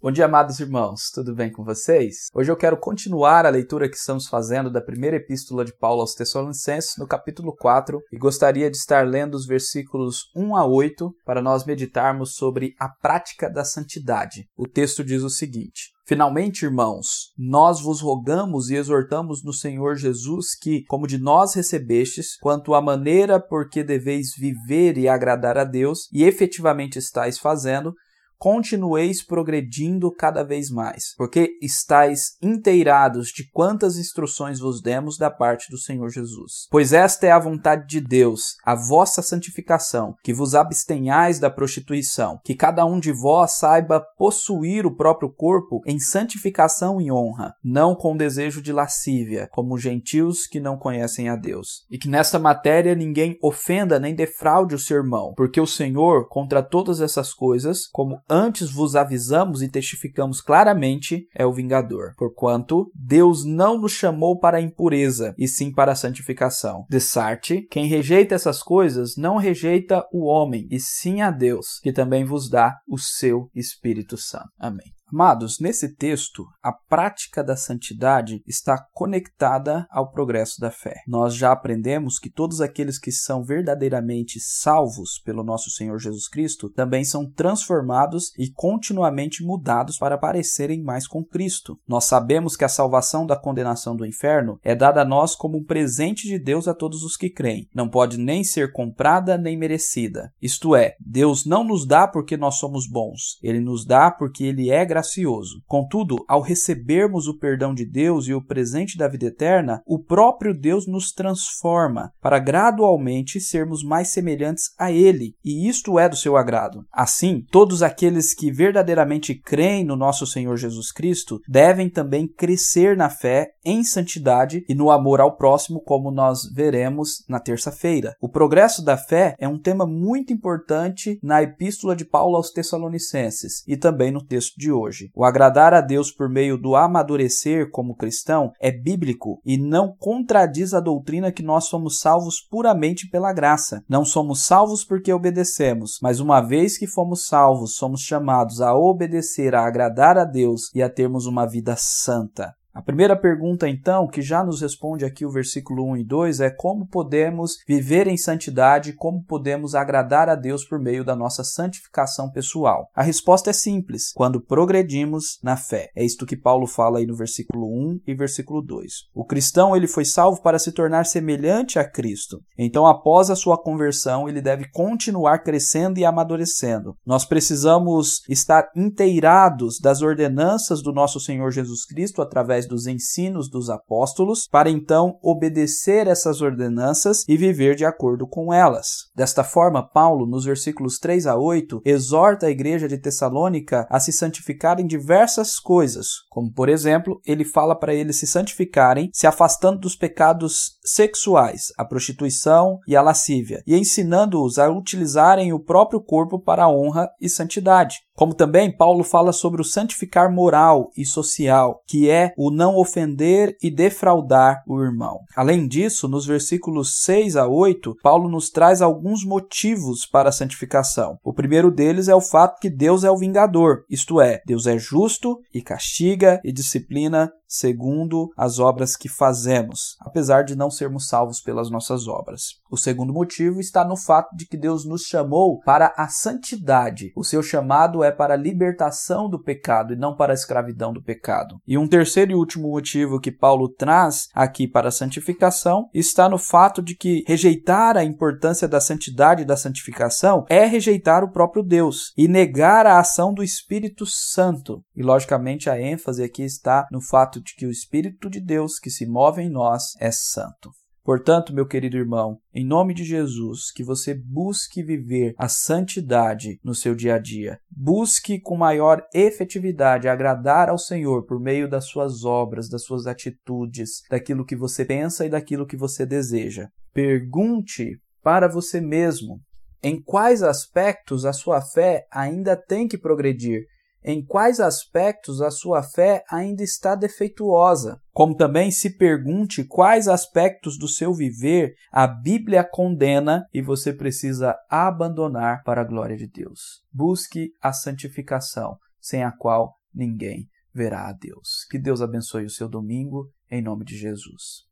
Bom dia, amados irmãos, tudo bem com vocês? Hoje eu quero continuar a leitura que estamos fazendo da primeira epístola de Paulo aos Tessalonicenses, no capítulo 4, e gostaria de estar lendo os versículos 1 a 8 para nós meditarmos sobre a prática da santidade. O texto diz o seguinte: Finalmente, irmãos, nós vos rogamos e exortamos no Senhor Jesus que, como de nós recebestes, quanto à maneira por que deveis viver e agradar a Deus, e efetivamente estáis fazendo, continueis progredindo cada vez mais, porque estáis inteirados de quantas instruções vos demos da parte do Senhor Jesus. Pois esta é a vontade de Deus, a vossa santificação, que vos abstenhais da prostituição, que cada um de vós saiba possuir o próprio corpo em santificação e honra, não com desejo de lascívia, como gentios que não conhecem a Deus. E que nesta matéria ninguém ofenda nem defraude o seu irmão, porque o Senhor, contra todas essas coisas, como antes vos avisamos e testificamos claramente, é o vingador. Porquanto Deus não nos chamou para a impureza, e sim para a santificação. De Sarte, quem rejeita essas coisas não rejeita o homem, e sim a Deus, que também vos dá o seu Espírito Santo. Amém. Amados, nesse texto, a prática da santidade está conectada ao progresso da fé. Nós já aprendemos que todos aqueles que são verdadeiramente salvos pelo nosso Senhor Jesus Cristo também são transformados e continuamente mudados para parecerem mais com Cristo. Nós sabemos que a salvação da condenação do inferno é dada a nós como um presente de Deus a todos os que creem. Não pode nem ser comprada nem merecida. Isto é, Deus não nos dá porque nós somos bons, ele nos dá porque ele é gracioso gracioso. Contudo, ao recebermos o perdão de Deus e o presente da vida eterna, o próprio Deus nos transforma para gradualmente sermos mais semelhantes a Ele, e isto é do seu agrado. Assim, todos aqueles que verdadeiramente creem no nosso Senhor Jesus Cristo devem também crescer na fé, em santidade e no amor ao próximo, como nós veremos na terça-feira. O progresso da fé é um tema muito importante na epístola de Paulo aos Tessalonicenses e também no texto de hoje hoje. O agradar a Deus por meio do amadurecer como cristão é bíblico e não contradiz a doutrina que nós somos salvos puramente pela graça. Não somos salvos porque obedecemos, mas uma vez que fomos salvos, somos chamados a obedecer, a agradar a Deus e a termos uma vida santa. A primeira pergunta, então, que já nos responde aqui o versículo 1 e 2 é como podemos viver em santidade, como podemos agradar a Deus por meio da nossa santificação pessoal. A resposta é simples: quando progredimos na fé. É isto que Paulo fala aí no versículo 1 e versículo 2. O cristão ele foi salvo para se tornar semelhante a Cristo. Então, após a sua conversão, ele deve continuar crescendo e amadurecendo. Nós precisamos estar inteirados das ordenanças do nosso Senhor Jesus Cristo através dos ensinos dos apóstolos, para então obedecer essas ordenanças e viver de acordo com elas. Desta forma, Paulo, nos versículos 3 a 8, exorta a igreja de Tessalônica a se santificar em diversas coisas, como por exemplo, ele fala para eles se santificarem, se afastando dos pecados sexuais, a prostituição e a lascívia, e ensinando-os a utilizarem o próprio corpo para a honra e santidade. Como também Paulo fala sobre o santificar moral e social, que é o não ofender e defraudar o irmão. Além disso, nos versículos 6 a 8, Paulo nos traz alguns motivos para a santificação. O primeiro deles é o fato que Deus é o vingador, isto é, Deus é justo e castiga e disciplina segundo as obras que fazemos, apesar de não sermos salvos pelas nossas obras. O segundo motivo está no fato de que Deus nos chamou para a santidade. O seu chamado é para a libertação do pecado e não para a escravidão do pecado. E um terceiro e último motivo que Paulo traz aqui para a santificação está no fato de que rejeitar a importância da santidade e da santificação é rejeitar o próprio Deus e negar a ação do Espírito Santo. E logicamente a ênfase aqui está no fato fato de que o Espírito de Deus que se move em nós é santo. Portanto, meu querido irmão, em nome de Jesus, que você busque viver a santidade no seu dia a dia. Busque com maior efetividade agradar ao Senhor por meio das suas obras, das suas atitudes, daquilo que você pensa e daquilo que você deseja. Pergunte para você mesmo em quais aspectos a sua fé ainda tem que progredir em quais aspectos a sua fé ainda está defeituosa, como também se pergunte quais aspectos do seu viver a Bíblia condena e você precisa abandonar para a glória de Deus. Busque a santificação, sem a qual ninguém verá a Deus. Que Deus abençoe o seu domingo, em nome de Jesus.